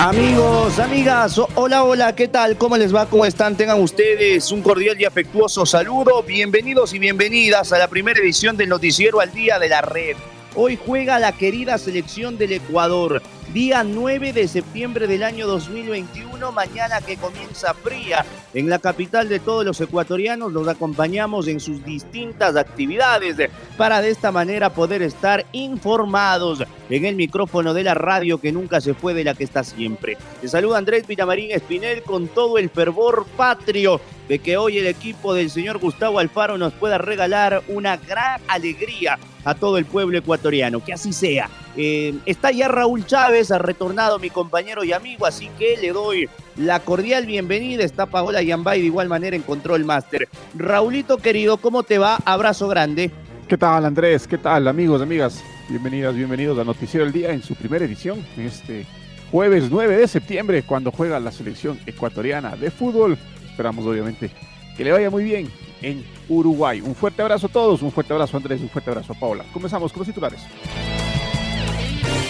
Amigos, amigas, hola, hola, ¿qué tal? ¿Cómo les va? ¿Cómo están? Tengan ustedes un cordial y afectuoso saludo. Bienvenidos y bienvenidas a la primera edición del Noticiero al Día de la Red. Hoy juega la querida selección del Ecuador día 9 de septiembre del año 2021, mañana que comienza fría en la capital de todos los ecuatorianos. Los acompañamos en sus distintas actividades para de esta manera poder estar informados en el micrófono de la radio que nunca se fue de la que está siempre. Te saluda Andrés Villamarín Espinel con todo el fervor patrio de que hoy el equipo del señor Gustavo Alfaro nos pueda regalar una gran alegría a todo el pueblo ecuatoriano. Que así sea. Eh, está ya Raúl Chávez, ha retornado mi compañero y amigo, así que le doy la cordial bienvenida. Está Paola Yambay de igual manera en Control Master. Raulito querido, ¿cómo te va? Abrazo grande. ¿Qué tal Andrés? ¿Qué tal amigos, amigas? Bienvenidas, bienvenidos a Noticiero del Día en su primera edición, este jueves 9 de septiembre, cuando juega la selección ecuatoriana de fútbol esperamos obviamente que le vaya muy bien en Uruguay. Un fuerte abrazo a todos, un fuerte abrazo a Andrés, un fuerte abrazo a Paola. Comenzamos con los titulares.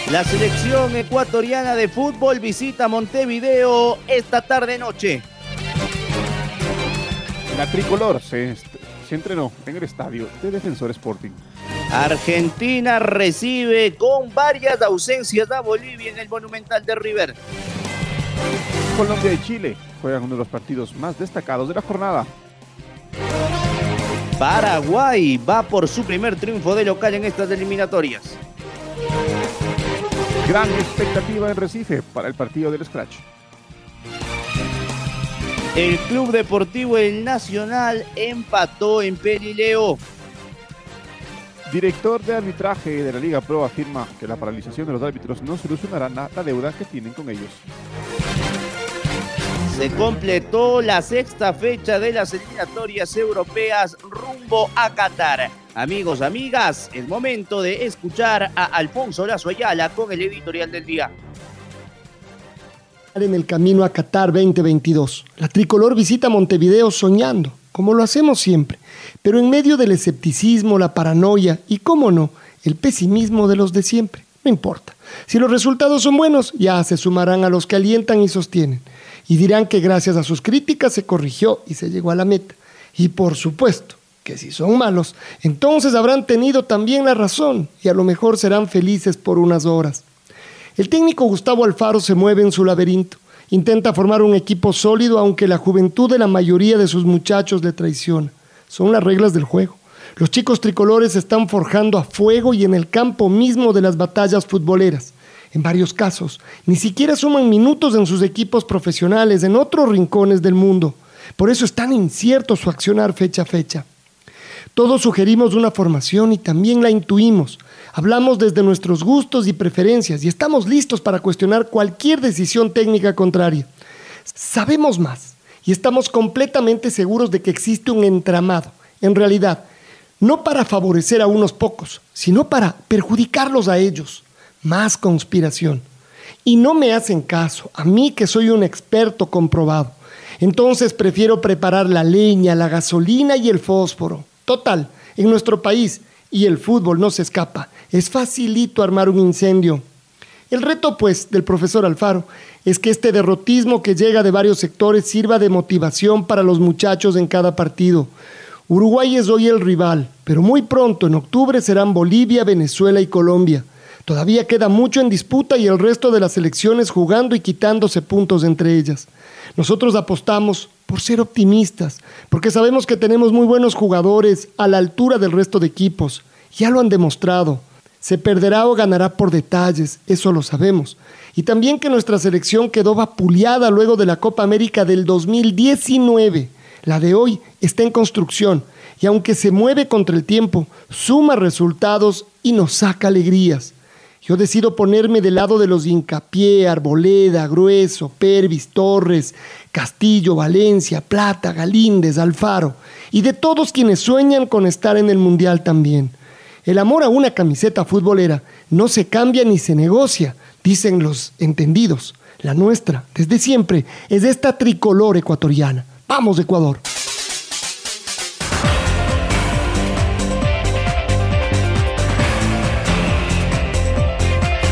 La selección ecuatoriana de fútbol visita Montevideo esta tarde noche. La tricolor se, se entrenó en el estadio de Defensor Sporting. Argentina recibe con varias ausencias a Bolivia en el Monumental de River. Colombia y Chile juegan uno de los partidos más destacados de la jornada. Paraguay va por su primer triunfo de local en estas eliminatorias. Gran expectativa en Recife para el partido del Scratch. El Club Deportivo El Nacional empató en Pelileo. Director de arbitraje de la Liga Pro afirma que la paralización de los árbitros no solucionará la deuda que tienen con ellos. Se completó la sexta fecha de las eliminatorias europeas rumbo a Qatar. Amigos, amigas, es momento de escuchar a Alfonso Lazo Ayala con el editorial del día. En el camino a Qatar 2022, la tricolor visita Montevideo soñando, como lo hacemos siempre, pero en medio del escepticismo, la paranoia y, cómo no, el pesimismo de los de siempre. No importa. Si los resultados son buenos, ya se sumarán a los que alientan y sostienen y dirán que gracias a sus críticas se corrigió y se llegó a la meta. Y por supuesto que si son malos, entonces habrán tenido también la razón y a lo mejor serán felices por unas horas. El técnico Gustavo Alfaro se mueve en su laberinto. Intenta formar un equipo sólido aunque la juventud de la mayoría de sus muchachos le traiciona. Son las reglas del juego. Los chicos tricolores están forjando a fuego y en el campo mismo de las batallas futboleras en varios casos. Ni siquiera suman minutos en sus equipos profesionales, en otros rincones del mundo. Por eso es tan incierto su accionar fecha a fecha. Todos sugerimos una formación y también la intuimos. Hablamos desde nuestros gustos y preferencias y estamos listos para cuestionar cualquier decisión técnica contraria. Sabemos más y estamos completamente seguros de que existe un entramado, en realidad, no para favorecer a unos pocos, sino para perjudicarlos a ellos más conspiración. Y no me hacen caso, a mí que soy un experto comprobado. Entonces prefiero preparar la leña, la gasolina y el fósforo. Total, en nuestro país, y el fútbol no se escapa, es facilito armar un incendio. El reto, pues, del profesor Alfaro es que este derrotismo que llega de varios sectores sirva de motivación para los muchachos en cada partido. Uruguay es hoy el rival, pero muy pronto, en octubre, serán Bolivia, Venezuela y Colombia. Todavía queda mucho en disputa y el resto de las elecciones jugando y quitándose puntos entre ellas. Nosotros apostamos por ser optimistas, porque sabemos que tenemos muy buenos jugadores a la altura del resto de equipos. Ya lo han demostrado. Se perderá o ganará por detalles, eso lo sabemos. Y también que nuestra selección quedó vapuleada luego de la Copa América del 2019. La de hoy está en construcción y aunque se mueve contra el tiempo, suma resultados y nos saca alegrías. Yo decido ponerme del lado de los Incapié, Arboleda, Grueso, Pervis, Torres, Castillo, Valencia, Plata, Galíndez, Alfaro y de todos quienes sueñan con estar en el Mundial también. El amor a una camiseta futbolera no se cambia ni se negocia, dicen los entendidos. La nuestra, desde siempre, es esta tricolor ecuatoriana. Vamos, Ecuador.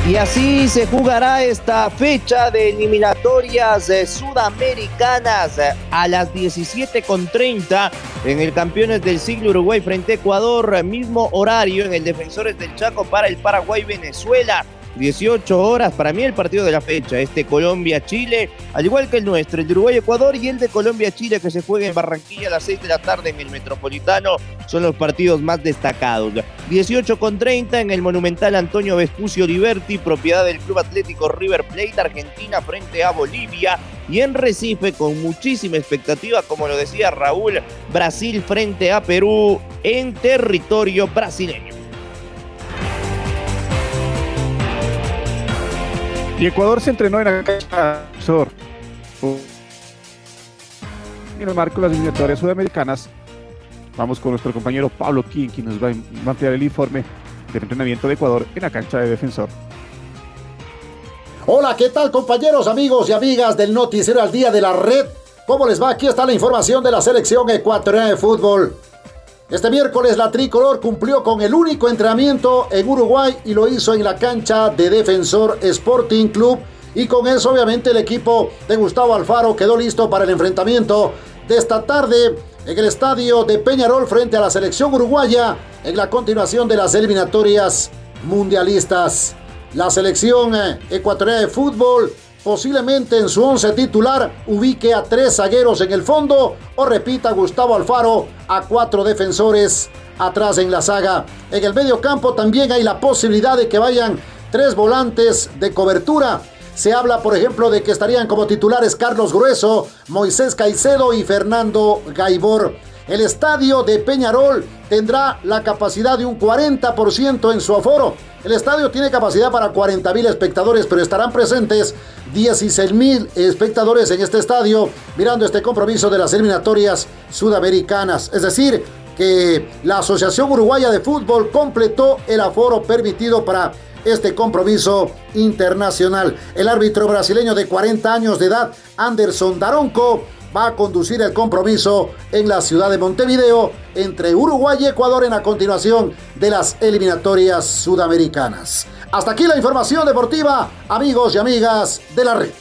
Y así se jugará esta fecha de eliminatorias eh, sudamericanas eh, a las 17.30 en el Campeones del Siglo Uruguay frente a Ecuador, mismo horario en el Defensores del Chaco para el Paraguay-Venezuela. 18 horas, para mí el partido de la fecha, este Colombia-Chile, al igual que el nuestro, el de Uruguay-Ecuador y el de Colombia-Chile que se juega en Barranquilla a las 6 de la tarde en el Metropolitano, son los partidos más destacados. 18 con 30 en el Monumental Antonio Vespucio Liberti, propiedad del Club Atlético River Plate Argentina frente a Bolivia y en Recife con muchísima expectativa, como lo decía Raúl, Brasil frente a Perú en territorio brasileño. Y Ecuador se entrenó en la cancha. En el marco de las eliminatorias sudamericanas, vamos con nuestro compañero Pablo King, quien nos va a ampliar el informe del entrenamiento de Ecuador en la cancha de defensor. Hola, ¿qué tal compañeros, amigos y amigas del Noticiero al Día de la Red? ¿Cómo les va? Aquí está la información de la selección ecuatoriana de fútbol. Este miércoles la tricolor cumplió con el único entrenamiento en Uruguay y lo hizo en la cancha de Defensor Sporting Club y con eso obviamente el equipo de Gustavo Alfaro quedó listo para el enfrentamiento de esta tarde en el estadio de Peñarol frente a la selección uruguaya en la continuación de las eliminatorias mundialistas. La selección eh, ecuatoriana de fútbol posiblemente en su once titular ubique a tres zagueros en el fondo o repita Gustavo Alfaro a cuatro defensores atrás en la saga. En el medio campo también hay la posibilidad de que vayan tres volantes de cobertura. Se habla, por ejemplo, de que estarían como titulares Carlos Grueso, Moisés Caicedo y Fernando Gaibor. El estadio de Peñarol tendrá la capacidad de un 40% en su aforo. El estadio tiene capacidad para 40 mil espectadores, pero estarán presentes 16 mil espectadores en este estadio mirando este compromiso de las eliminatorias sudamericanas. Es decir, que la Asociación Uruguaya de Fútbol completó el aforo permitido para este compromiso internacional. El árbitro brasileño de 40 años de edad, Anderson Daronco, va a conducir el compromiso en la ciudad de Montevideo entre Uruguay y Ecuador en la continuación de las eliminatorias sudamericanas. Hasta aquí la información deportiva, amigos y amigas de la red.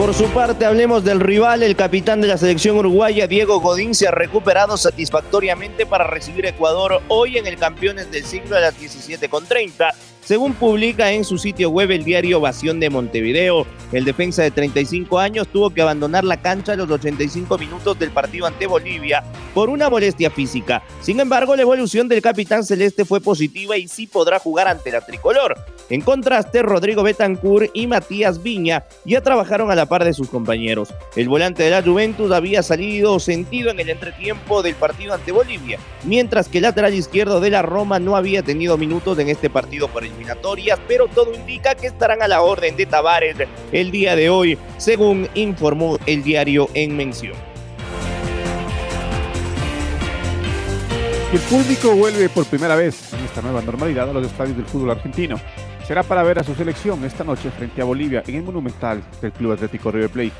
Por su parte, hablemos del rival. El capitán de la selección uruguaya, Diego Godín, se ha recuperado satisfactoriamente para recibir Ecuador hoy en el Campeones del Siglo a las 17.30 según publica en su sitio web el diario Ovación de Montevideo, el defensa de 35 años tuvo que abandonar la cancha a los 85 minutos del partido ante Bolivia por una molestia física. Sin embargo, la evolución del capitán celeste fue positiva y sí podrá jugar ante la tricolor. En contraste, Rodrigo Betancourt y Matías Viña ya trabajaron a la par de sus compañeros. El volante de la Juventus había salido sentido en el entretiempo del partido ante Bolivia, mientras que el lateral izquierdo de la Roma no había tenido minutos en este partido por el pero todo indica que estarán a la orden de Tavares el día de hoy, según informó el diario en mención. El público vuelve por primera vez en esta nueva normalidad a los estadios del fútbol argentino. Será para ver a su selección esta noche frente a Bolivia en el Monumental del Club Atlético River Plate.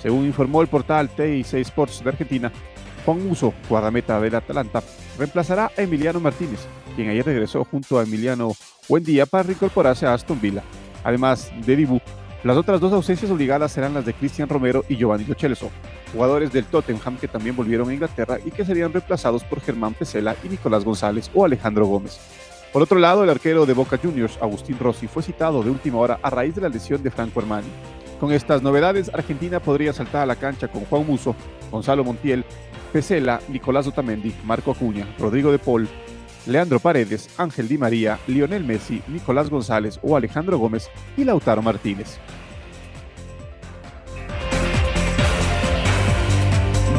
Según informó el portal TIC Sports de Argentina, Juan Muso, guardameta del Atalanta, reemplazará a Emiliano Martínez, quien ayer regresó junto a Emiliano Buendía para reincorporarse a Aston Villa. Además de Dibu, las otras dos ausencias obligadas serán las de Cristian Romero y Giovanni Lo jugadores del Tottenham que también volvieron a Inglaterra y que serían reemplazados por Germán Pesela y Nicolás González o Alejandro Gómez. Por otro lado, el arquero de Boca Juniors, Agustín Rossi, fue citado de última hora a raíz de la lesión de Franco Armani. Con estas novedades, Argentina podría saltar a la cancha con Juan Muso, Gonzalo Montiel, Pesela, Nicolás Otamendi, Marco Acuña, Rodrigo de Paul, Leandro Paredes, Ángel Di María, Lionel Messi, Nicolás González o Alejandro Gómez y Lautaro Martínez.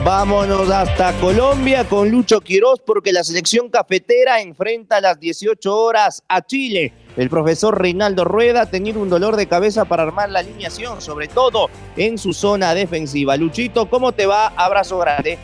Vámonos hasta Colombia con Lucho Quiroz porque la selección cafetera enfrenta a las 18 horas a Chile. El profesor Reinaldo Rueda ha tenido un dolor de cabeza para armar la alineación, sobre todo en su zona defensiva. Luchito, ¿cómo te va? Abrazo grande.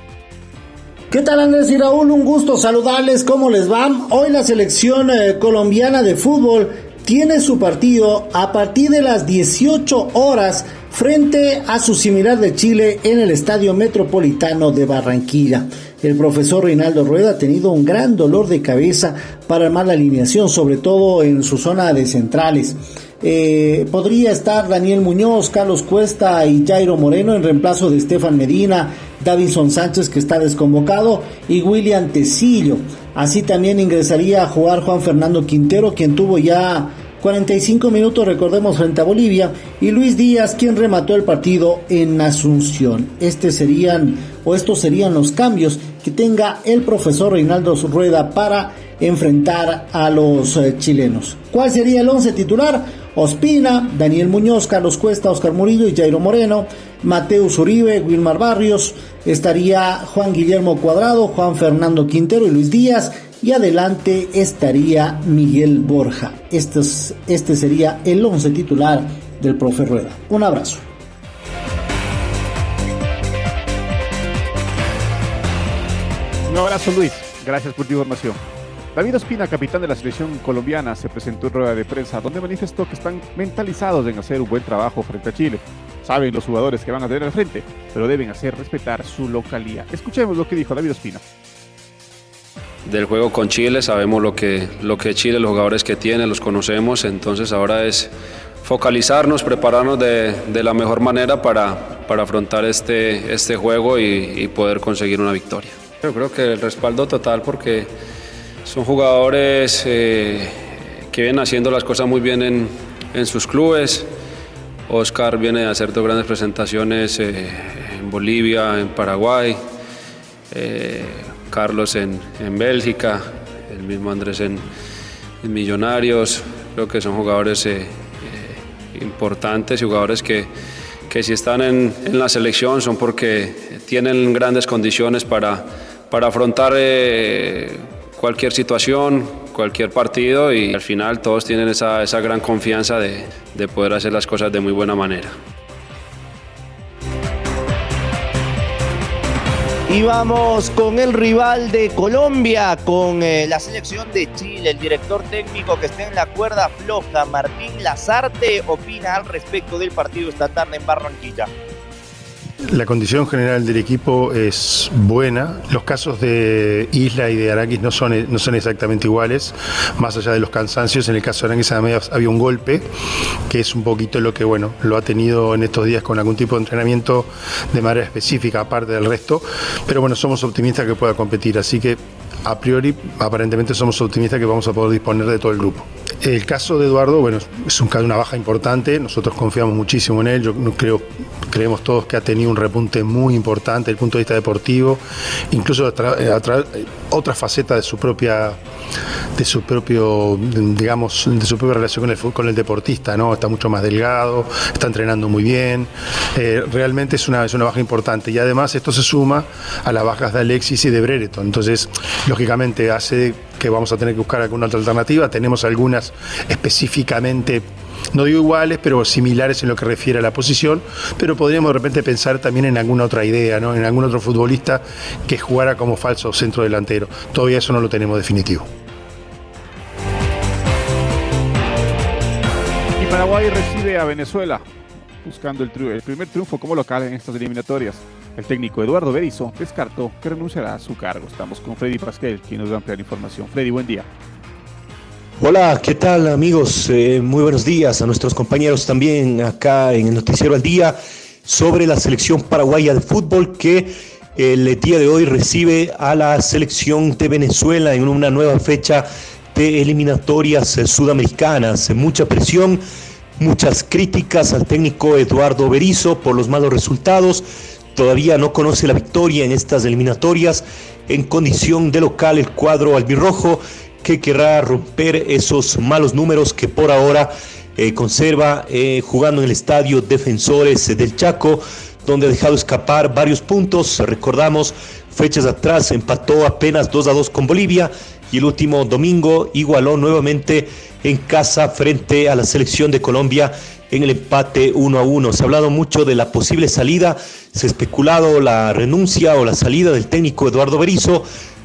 ¿Qué tal Andrés y Raúl? Un gusto saludarles. ¿Cómo les va? Hoy la selección eh, colombiana de fútbol tiene su partido a partir de las 18 horas frente a su similar de Chile en el Estadio Metropolitano de Barranquilla. El profesor Reinaldo Rueda ha tenido un gran dolor de cabeza para armar la alineación, sobre todo en su zona de centrales. Eh, podría estar Daniel Muñoz, Carlos Cuesta y Jairo Moreno en reemplazo de Estefan Medina, Davinson Sánchez que está desconvocado y William Tecillo. Así también ingresaría a jugar Juan Fernando Quintero, quien tuvo ya 45 minutos, recordemos, frente a Bolivia, y Luis Díaz, quien remató el partido en Asunción. Este serían, o estos serían los cambios que tenga el profesor Reinaldo Rueda para enfrentar a los eh, chilenos. ¿Cuál sería el 11 titular? Ospina, Daniel Muñoz, Carlos Cuesta, Oscar Murillo y Jairo Moreno, Mateus Uribe, Wilmar Barrios, estaría Juan Guillermo Cuadrado, Juan Fernando Quintero y Luis Díaz, y adelante estaría Miguel Borja. Este, este sería el once titular del profe Rueda. Un abrazo. Un abrazo Luis, gracias por tu información. David Ospina, capitán de la selección colombiana, se presentó en rueda de prensa donde manifestó que están mentalizados en hacer un buen trabajo frente a Chile. Saben los jugadores que van a tener al frente, pero deben hacer respetar su localidad. Escuchemos lo que dijo David Ospina del juego con Chile, sabemos lo que, lo que Chile, los jugadores que tiene, los conocemos, entonces ahora es focalizarnos, prepararnos de, de la mejor manera para, para afrontar este, este juego y, y, poder conseguir una victoria. Yo creo que el respaldo total porque son jugadores eh, que vienen haciendo las cosas muy bien en, en sus clubes. Oscar viene a hacer dos grandes presentaciones eh, en Bolivia, en Paraguay. Eh, Carlos en, en Bélgica, el mismo Andrés en, en, Millonarios. Creo que son jugadores importantes jugadores que, que si están en, en, la selección son porque tienen grandes condiciones para, para afrontar cualquier situación, cualquier partido y al final todos tienen esa, esa gran confianza de, de poder hacer las cosas de muy buena manera. Y vamos con el rival de Colombia, con eh, la selección de Chile. El director técnico que está en la cuerda floja, Martín Lazarte, opina al respecto del partido esta tarde en Barranquilla. La condición general del equipo es buena. Los casos de Isla y de Aranguis no son, no son exactamente iguales, más allá de los cansancios. En el caso de Aranguis había un golpe, que es un poquito lo que bueno, lo ha tenido en estos días con algún tipo de entrenamiento de manera específica, aparte del resto. Pero bueno, somos optimistas que pueda competir, así que a priori, aparentemente somos optimistas que vamos a poder disponer de todo el grupo. El caso de Eduardo, bueno, es un, una baja importante, nosotros confiamos muchísimo en él, yo creo, creemos todos que ha tenido un repunte muy importante desde el punto de vista deportivo, incluso a, a tra otra faceta de su propia de su propio digamos de su propia relación con el, con el deportista no está mucho más delgado está entrenando muy bien eh, realmente es una, es una baja importante. Y además esto se suma a las bajas de Alexis y de Brereton. Entonces lógicamente hace que vamos a tener que buscar alguna otra alternativa. Tenemos algunas específicamente no digo iguales, pero similares en lo que refiere a la posición, pero podríamos de repente pensar también en alguna otra idea, ¿no? en algún otro futbolista que jugara como falso centro delantero. Todavía eso no lo tenemos definitivo. Y Paraguay recibe a Venezuela buscando el, primer triunfo como local en estas eliminatorias. El técnico Eduardo Berizzo descartó que renunciará a su cargo. Estamos con Freddy Pasquel, quien nos va a ampliar información. Freddy, buen día. Hola, ¿qué tal amigos? Eh, muy buenos días a nuestros compañeros también acá en el Noticiero al Día sobre la selección paraguaya de fútbol que el día de hoy recibe a la selección de Venezuela en una nueva fecha de eliminatorias sudamericanas. Mucha presión, muchas críticas al técnico Eduardo Berizzo por los malos resultados todavía no conoce la victoria en estas eliminatorias. En condición de local, el cuadro albirrojo que querrá romper esos malos números que por ahora eh, conserva eh, jugando en el estadio Defensores del Chaco, donde ha dejado escapar varios puntos. Recordamos, fechas atrás empató apenas 2 a 2 con Bolivia y el último domingo igualó nuevamente en casa frente a la selección de Colombia en el empate 1 a 1. Se ha hablado mucho de la posible salida, se ha especulado la renuncia o la salida del técnico Eduardo Berizzo,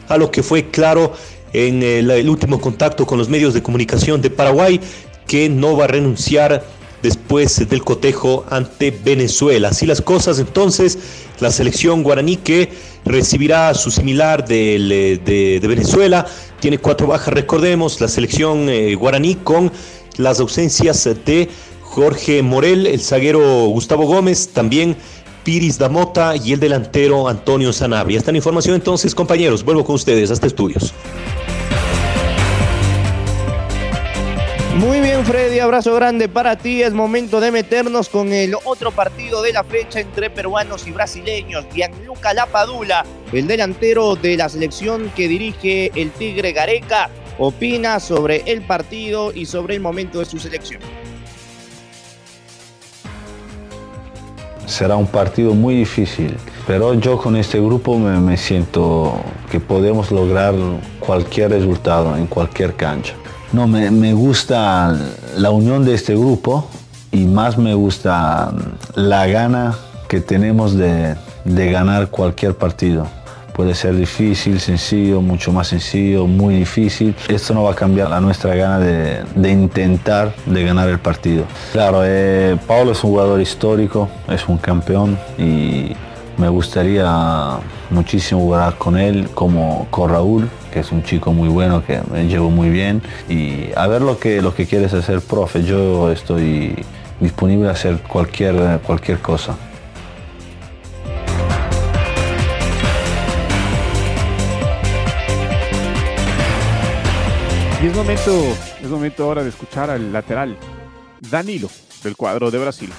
a lo que fue claro en el, el último contacto con los medios de comunicación de Paraguay, que no va a renunciar después del cotejo ante Venezuela. Así las cosas, entonces, la selección guaraní que recibirá su similar de, de, de Venezuela, tiene cuatro bajas, recordemos, la selección eh, guaraní con las ausencias de Jorge Morel, el zaguero Gustavo Gómez, también Piris Damota y el delantero Antonio Sanabria. Esta información entonces, compañeros, vuelvo con ustedes hasta estudios. Freddy, abrazo grande para ti. Es momento de meternos con el otro partido de la fecha entre peruanos y brasileños. Gianluca Lapadula, el delantero de la selección que dirige el Tigre Gareca, opina sobre el partido y sobre el momento de su selección. será un partido muy difícil, pero yo con este grupo me, siento que podemos lograr cualquier resultado en cualquier cancha. No, me, me, gusta la unión de este grupo y más me gusta la gana que tenemos de, de ganar cualquier partido. Puede ser difícil, sencillo, mucho más sencillo, muy difícil. Esto no va a cambiar la nuestra gana de, de intentar de ganar el partido. Claro, eh, Paulo es un jugador histórico, es un campeón y me gustaría muchísimo jugar con él como con Raúl, que es un chico muy bueno, que me llevo muy bien. Y a ver lo que, lo que quieres hacer, profe. Yo estoy disponible a hacer cualquier, cualquier cosa. Y es momento, es momento ahora de escuchar al lateral Danilo del quadro de Brasil.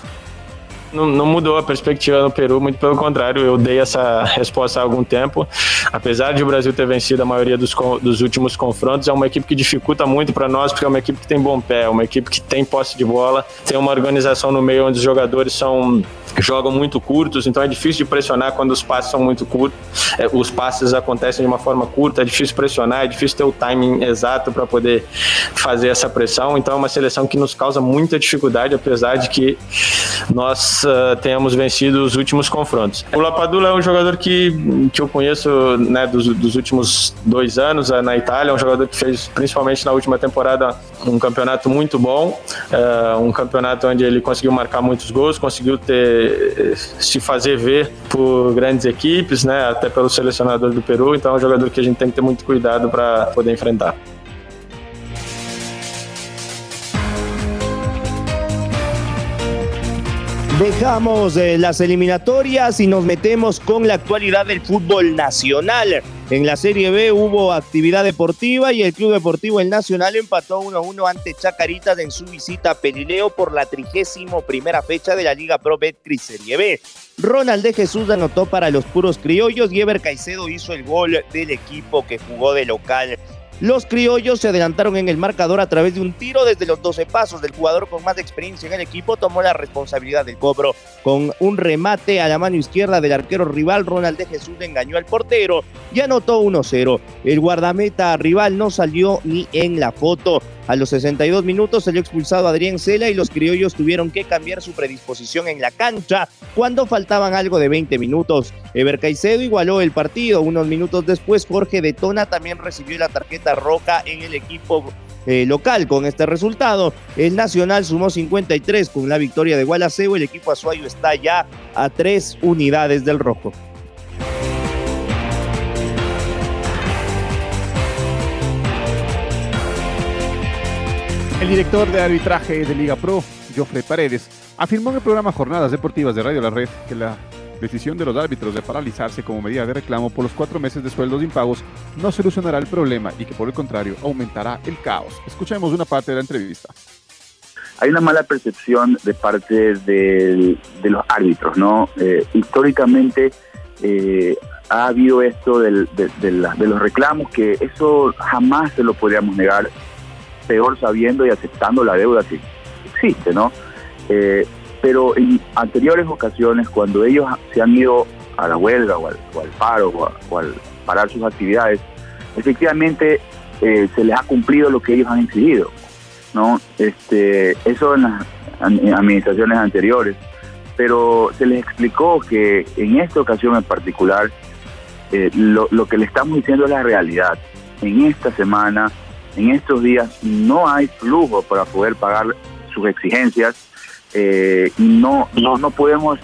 Não, mudou a perspectiva no Peru, muito pelo contrário, eu dei essa resposta há algum tempo. Apesar de o Brasil ter vencido a maioria dos, dos últimos confrontos, é uma equipe que dificulta muito para nós, porque é uma equipe que tem bom pé, é uma equipe que tem posse de bola, tem uma organização no meio onde os jogadores são jogam muito curtos, então é difícil de pressionar quando os passes são muito curtos. É, os passes acontecem de uma forma curta, é difícil pressionar, é difícil ter o timing exato para poder fazer essa pressão. Então é uma seleção que nos causa muita dificuldade, apesar de que nós uh, tenhamos vencido os últimos confrontos. O Lapadula é um jogador que, que eu conheço né, dos, dos últimos dois anos uh, na Itália, é um jogador que fez, principalmente na última temporada, um campeonato muito bom, uh, um campeonato onde ele conseguiu marcar muitos gols, conseguiu ter se fazer ver por grandes equipes, né, até pelo selecionador do Peru, então é um jogador que a gente tem que ter muito cuidado para poder enfrentar. Dejamos eh, las eliminatorias y nos metemos con la actualidad del fútbol nacional. En la Serie B hubo actividad deportiva y el Club Deportivo El Nacional empató 1-1 ante Chacaritas en su visita a Pelileo por la trigésimo primera fecha de la Liga Pro Betcris Serie B. Ronald de Jesús anotó para los puros criollos y Ever Caicedo hizo el gol del equipo que jugó de local. Los criollos se adelantaron en el marcador a través de un tiro desde los 12 pasos. Del jugador con más experiencia en el equipo tomó la responsabilidad del cobro. Con un remate a la mano izquierda del arquero rival, Ronald de Jesús engañó al portero y anotó 1-0. El guardameta rival no salió ni en la foto. A los 62 minutos salió expulsado Adrián Cela y los criollos tuvieron que cambiar su predisposición en la cancha cuando faltaban algo de 20 minutos. Ever Caicedo igualó el partido. Unos minutos después, Jorge Detona también recibió la tarjeta roja en el equipo eh, local. Con este resultado, el Nacional sumó 53 con la victoria de Gualaceo. El equipo azuayo está ya a tres unidades del rojo. Director de arbitraje de Liga Pro, Jofre Paredes, afirmó en el programa Jornadas Deportivas de Radio La Red que la decisión de los árbitros de paralizarse como medida de reclamo por los cuatro meses de sueldos impagos no solucionará el problema y que por el contrario aumentará el caos. Escuchemos una parte de la entrevista. hay una mala percepción de parte de, los árbitros, ¿no? Eh, históricamente eh, ha habido esto de, los reclamos, que eso jamás se lo podríamos negar, peor sabiendo y aceptando la deuda que existe, ¿no? Eh, pero en anteriores ocasiones, cuando ellos se han ido a la huelga o al, paro o, al parar sus actividades, efectivamente se les ha cumplido lo que ellos han exigido. ¿no? Este, eso en las administraciones anteriores, pero se les explicó que en esta ocasión en particular eh, lo, que le estamos diciendo es la realidad. En esta semana, en estos días, no hay flujo para poder pagar sus exigencias eh, y no, no, no podemos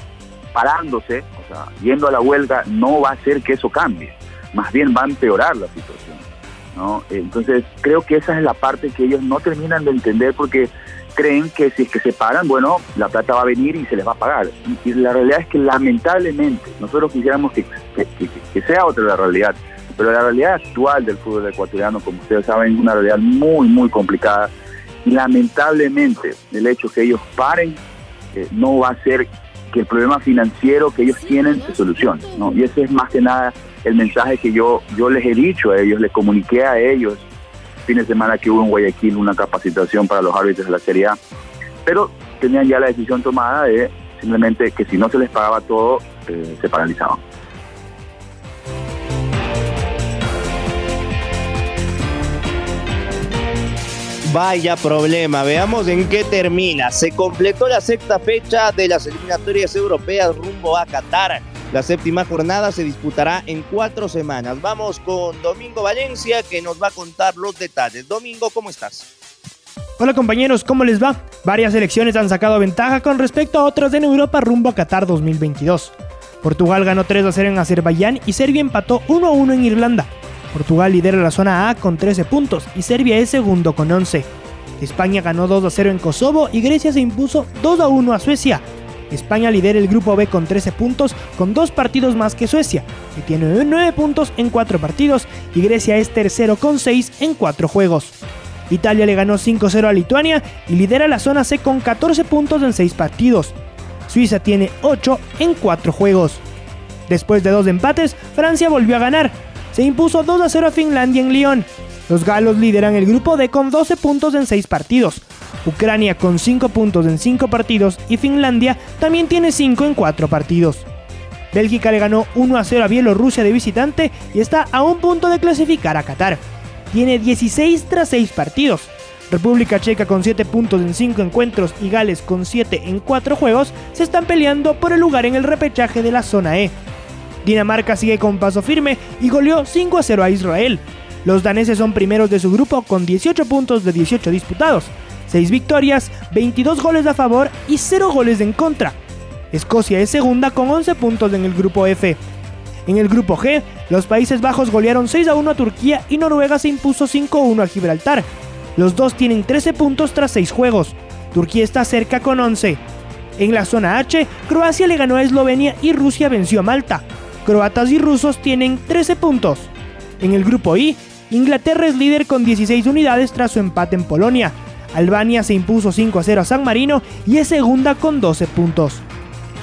parándose, o sea, yendo a la huelga, no va a hacer que eso cambie, más bien va a empeorar la situación. Entonces creo que esa es la parte que ellos no terminan de entender porque creen que si es que se paran, bueno, la plata va a venir y se les va a pagar. Y, la realidad es que lamentablemente, nosotros quisiéramos que, sea otra la realidad, pero la realidad actual del fútbol ecuatoriano, como ustedes saben, es una realidad muy, muy complicada. Y lamentablemente el hecho que ellos paren eh, no va a ser que el problema financiero que ellos tienen se solucione. ¿no? Y ese es más que nada el mensaje que yo, yo les he dicho a ellos, les comuniqué a ellos fin de semana que hubo en Guayaquil una capacitación para los árbitros de la Serie A, pero tenían ya la decisión tomada de simplemente que si no se les pagaba todo, eh, se paralizaban. Vaya problema, veamos en qué termina. Se completó la sexta fecha de las eliminatorias europeas rumbo a Qatar. La séptima jornada se disputará en cuatro semanas. Vamos con Domingo Valencia que nos va a contar los detalles. Domingo, ¿cómo estás? Hola compañeros, ¿cómo les va? Varias selecciones han sacado ventaja con respecto a otras en Europa rumbo a Qatar 2022. Portugal ganó 3 a 0 en Azerbaiyán y Serbia empató 1 a 1 en Irlanda. Portugal lidera la zona A con 13 puntos y Serbia es segundo con 11. España ganó 2 a 0 en Kosovo y Grecia se impuso 2 a 1 a Suecia. España lidera el grupo B con 13 puntos, con dos partidos más que Suecia, que tiene 9 puntos en 4 partidos, y Grecia es tercero con 6 en 4 juegos. Italia le ganó 5-0 a Lituania y lidera la zona C con 14 puntos en 6 partidos. Suiza tiene 8 en 4 juegos. Después de dos empates, Francia volvió a ganar. Se impuso 2 0 a Finlandia en Lyon. Los galos lideran el grupo D con 12 puntos en 6 partidos, Ucrania con 5 puntos en 5 partidos y Finlandia también tiene 5 en 4 partidos. Bélgica le ganó 1 a 0 a Bielorrusia de visitante y está a un punto de clasificar a Qatar. Tiene 16 tras 6 partidos. República Checa con 7 puntos en 5 encuentros y Gales con 7 en 4 juegos se están peleando por el lugar en el repechaje de la zona E. Dinamarca sigue con paso firme y goleó 5 a 0 a Israel. Los daneses son primeros de su grupo con 18 puntos de 18 disputados. 6 victorias, 22 goles a favor y 0 goles en contra. Escocia es segunda con 11 puntos en el grupo F. En el grupo G, los Países Bajos golearon 6 a 1 a Turquía y Noruega se impuso 5 a 1 a Gibraltar. Los dos tienen 13 puntos tras 6 juegos. Turquía está cerca con 11. En la zona H, Croacia le ganó a Eslovenia y Rusia venció a Malta. Croatas y rusos tienen 13 puntos. En el grupo I, Inglaterra es líder con 16 unidades tras su empate en Polonia. Albania se impuso 5 a 0 a San Marino y es segunda con 12 puntos.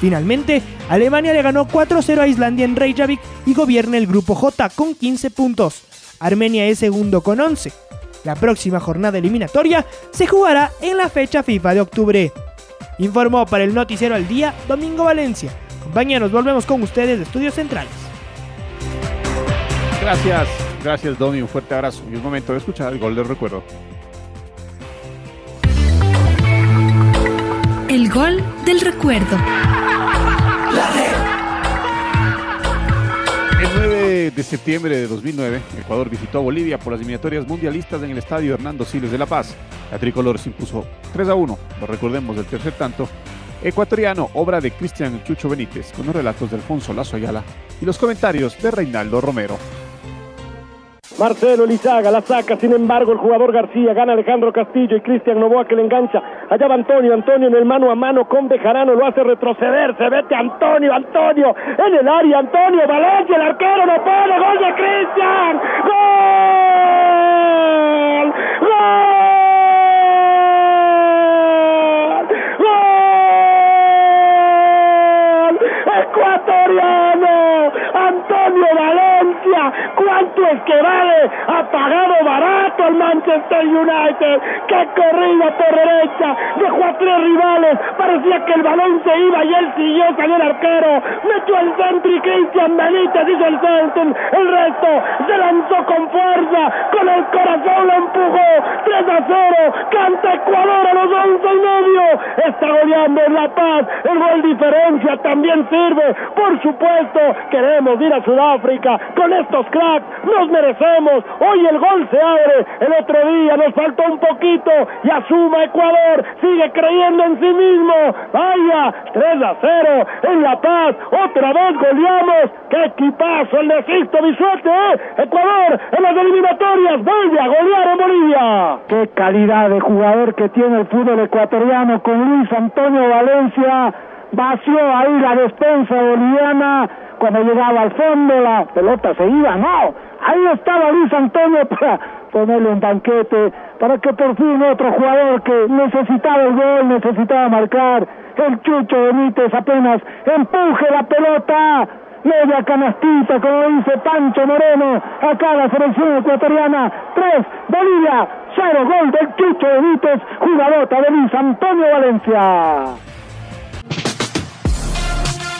Finalmente, Alemania le ganó 4 a 0 a Islandia en Reykjavik y gobierna el grupo J con 15 puntos. Armenia es segundo con 11. La próxima jornada eliminatoria se jugará en la fecha FIFA de octubre. Informó para el Noticiero al Día Domingo Valencia. Compañeros, volvemos con ustedes de Estudios Centrales. Gracias, gracias Domi, un fuerte abrazo y un momento de escuchar el gol del recuerdo. El gol del recuerdo. El 9 de septiembre de 2009, Ecuador visitó a Bolivia por las eliminatorias mundialistas en el estadio Hernando Siles de La Paz. La tricolor se impuso 3 a 1, lo recordemos del tercer tanto, ecuatoriano, obra de Cristian Chucho Benítez, con los relatos de Alfonso Lazo Ayala y los comentarios de Reinaldo Romero. Marcelo Lizaga la saca, sin embargo, el jugador García gana Alejandro Castillo y Cristian Novoa que le engancha. Allá va Antonio, Antonio en el mano a mano con Bejarano, lo hace retroceder. Se vete Antonio, Antonio en el área, Antonio Valencia, el arquero no puede, gol de Cristian. ¡Gol! ¡Gol! والے ¿Cuánto es que vale? Ha pagado barato el Manchester United. ¡Qué corrida por derecha! Dejó a tres rivales. Parecía que el balón se iba y él siguió, salió el arquero. Metió el centro y Cristian Benítez hizo el centro. El resto se lanzó con fuerza. Con el corazón lo empujó. 3 a 0. Canta Ecuador a los 11 y medio. Está goleando en La Paz. El gol diferencia también sirve. Por supuesto, queremos ir a Sudáfrica. Con estos cracks nos merecemos. Hoy el gol se abre. El otro día nos faltó un poquito. Y asuma Ecuador. Sigue creyendo en sí mismo. Vaya, 3 a 0 en La Paz. Otra vez goleamos. ¡Qué equipazo el de Sisto Bisuete! ¿eh? Ecuador en las eliminatorias vuelve a golear en Bolivia. Qué calidad de jugador que tiene el fútbol ecuatoriano con Luis Antonio Valencia. Vació ahí la despensa boliviana. Cuando llegaba al fondo la pelota se iba. No, ahí estaba Luis Antonio para ponerle un banquete. Para que por fin otro jugador que necesitaba el gol, necesitaba marcar. El Chucho Benítez apenas empuje la pelota media canastita, como dice Pancho Moreno, acá la selección ecuatoriana, 3, Bolivia, 0, gol del Chucho Benítez, jugadota de Luis Antonio Valencia.